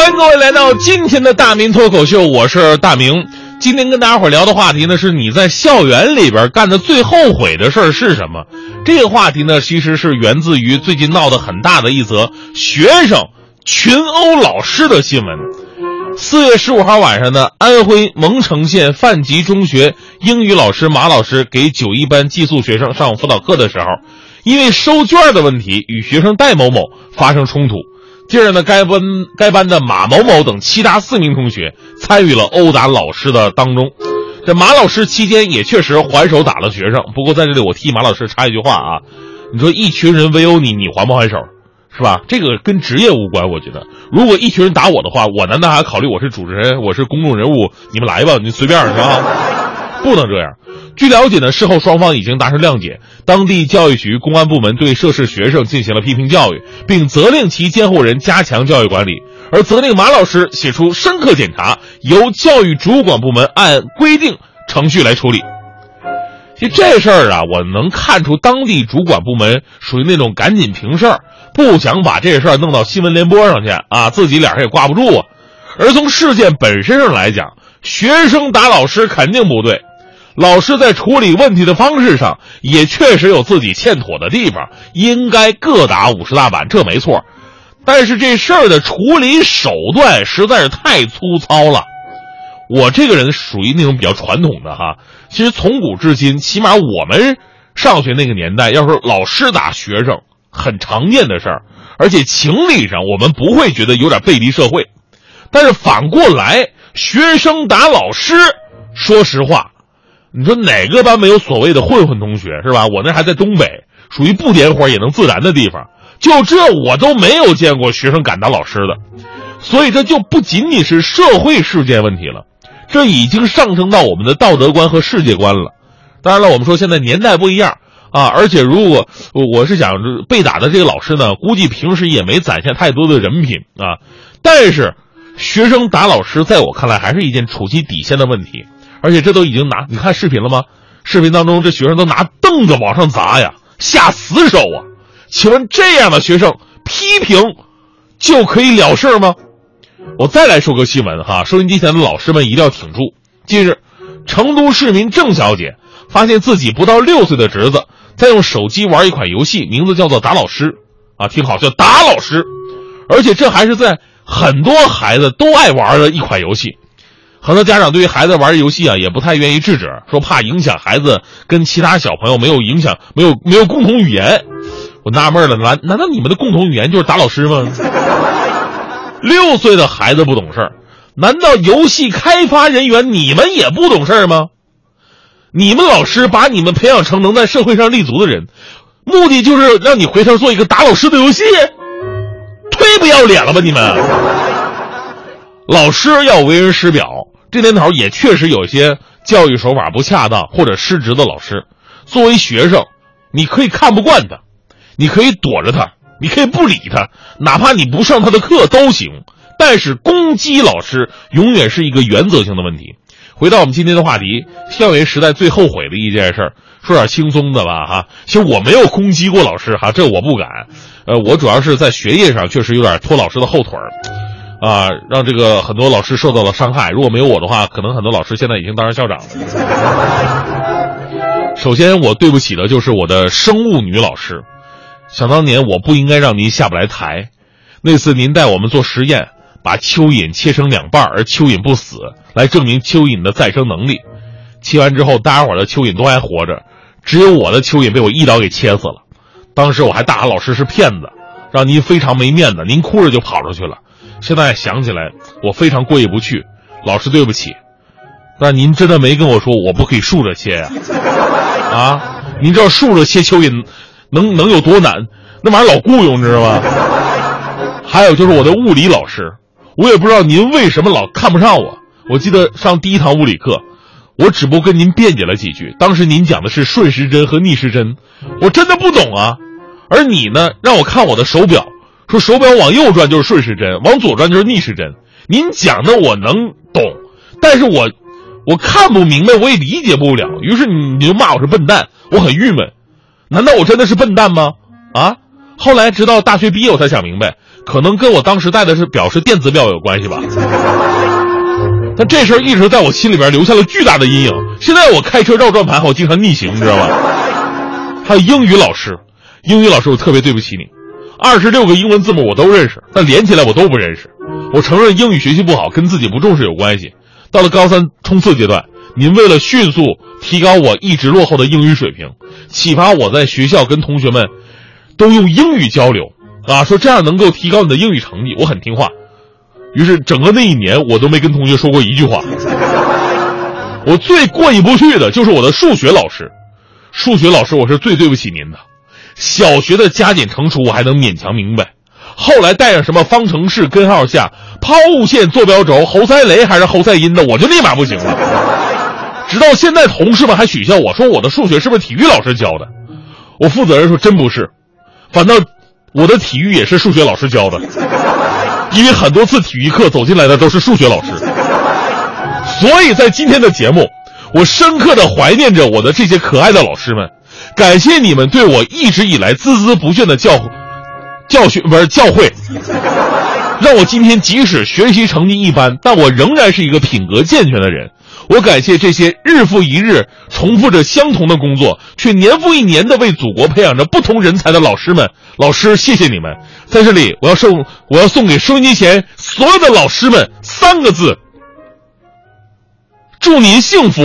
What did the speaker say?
欢迎各位来到今天的大明脱口秀，我是大明。今天跟大家伙聊的话题呢，是你在校园里边干的最后悔的事儿是什么？这个话题呢，其实是源自于最近闹得很大的一则学生群殴老师的新闻。四月十五号晚上呢，安徽蒙城县范集中学英语老师马老师给九一班寄宿学生上辅导课的时候，因为收卷的问题与学生戴某某发生冲突。接着呢，该班该班的马某某等其他四名同学参与了殴打老师的当中。这马老师期间也确实还手打了学生。不过在这里，我替马老师插一句话啊，你说一群人围殴你，你还不还手，是吧？这个跟职业无关。我觉得，如果一群人打我的话，我难道还考虑我是主持人，我是公众人物？你们来吧，你随便是吧？不能这样。据了解呢，事后双方已经达成谅解，当地教育局、公安部门对涉事学生进行了批评教育，并责令其监护人加强教育管理，而责令马老师写出深刻检查，由教育主管部门按规定程序来处理。其实这事儿啊，我能看出当地主管部门属于那种赶紧平事儿，不想把这事儿弄到新闻联播上去啊，自己脸上也挂不住啊。而从事件本身上来讲，学生打老师肯定不对。老师在处理问题的方式上也确实有自己欠妥的地方，应该各打五十大板，这没错。但是这事儿的处理手段实在是太粗糙了。我这个人属于那种比较传统的哈，其实从古至今，起码我们上学那个年代，要是老师打学生，很常见的事儿，而且情理上我们不会觉得有点背离社会。但是反过来，学生打老师，说实话。你说哪个班没有所谓的混混同学是吧？我那还在东北，属于不点火也能自燃的地方。就这我都没有见过学生敢打老师的，所以这就不仅仅是社会事件问题了，这已经上升到我们的道德观和世界观了。当然了，我们说现在年代不一样啊，而且如果我是想被打的这个老师呢，估计平时也没展现太多的人品啊。但是，学生打老师，在我看来还是一件触及底线的问题。而且这都已经拿你看视频了吗？视频当中这学生都拿凳子往上砸呀，下死手啊！请问这样的学生批评就可以了事吗？我再来说个新闻哈，收音机前的老师们一定要挺住。近日，成都市民郑小姐发现自己不到六岁的侄子在用手机玩一款游戏，名字叫做“打老师”，啊，听好，叫“打老师”，而且这还是在很多孩子都爱玩的一款游戏。很多家长对于孩子玩游戏啊，也不太愿意制止，说怕影响孩子跟其他小朋友没有影响，没有没有共同语言。我纳闷了，难难道你们的共同语言就是打老师吗？六岁的孩子不懂事儿，难道游戏开发人员你们也不懂事儿吗？你们老师把你们培养成能在社会上立足的人，目的就是让你回头做一个打老师的游戏，忒不要脸了吧你们！老师要为人师表。这年头也确实有些教育手法不恰当或者失职的老师，作为学生，你可以看不惯他，你可以躲着他，你可以不理他，哪怕你不上他的课都行。但是攻击老师永远是一个原则性的问题。回到我们今天的话题，校园时代最后悔的一件事儿，说点轻松的吧哈。其实我没有攻击过老师哈，这我不敢。呃，我主要是在学业上确实有点拖老师的后腿儿。啊，让这个很多老师受到了伤害。如果没有我的话，可能很多老师现在已经当上校长了。首先，我对不起的就是我的生物女老师。想当年，我不应该让您下不来台。那次您带我们做实验，把蚯蚓切成两半而蚯蚓不死，来证明蚯蚓的再生能力。切完之后，大家伙的蚯蚓都还活着，只有我的蚯蚓被我一刀给切死了。当时我还大喊老师是骗子，让您非常没面子。您哭着就跑出去了。现在想起来，我非常过意不去，老师对不起。但您真的没跟我说我不可以竖着切呀？啊，您知道竖着切蚯蚓能能有多难？那玩意儿老雇佣，你知道吗？还有就是我的物理老师，我也不知道您为什么老看不上我。我记得上第一堂物理课，我只不过跟您辩解了几句。当时您讲的是顺时针和逆时针，我真的不懂啊。而你呢，让我看我的手表。说手表往右转就是顺时针，往左转就是逆时针。您讲的我能懂，但是我我看不明白，我也理解不了。于是你你就骂我是笨蛋，我很郁闷。难道我真的是笨蛋吗？啊！后来直到大学毕业，我才想明白，可能跟我当时戴的是表是电子表有关系吧。但这事儿一直在我心里边留下了巨大的阴影。现在我开车绕转盘，我经常逆行，你知道吧？还有英语老师，英语老师，我特别对不起你。二十六个英文字母我都认识，但连起来我都不认识。我承认英语学习不好跟自己不重视有关系。到了高三冲刺阶段，您为了迅速提高我一直落后的英语水平，启发我在学校跟同学们都用英语交流啊，说这样能够提高你的英语成绩。我很听话，于是整个那一年我都没跟同学说过一句话。我最过意不去的就是我的数学老师，数学老师我是最对不起您的。小学的加减乘除我还能勉强明白，后来带上什么方程式、根号下、抛物线、坐标轴、侯赛雷还是侯赛因的，我就立马不行了。直到现在，同事们还取笑我说我的数学是不是体育老师教的？我负责任说真不是，反倒我的体育也是数学老师教的，因为很多次体育课走进来的都是数学老师。所以在今天的节目，我深刻的怀念着我的这些可爱的老师们。感谢你们对我一直以来孜孜不倦的教教训，不是教诲，让我今天即使学习成绩一般，但我仍然是一个品格健全的人。我感谢这些日复一日重复着相同的工作，却年复一年的为祖国培养着不同人才的老师们。老师，谢谢你们！在这里，我要送我要送给收音机前所有的老师们三个字：祝您幸福。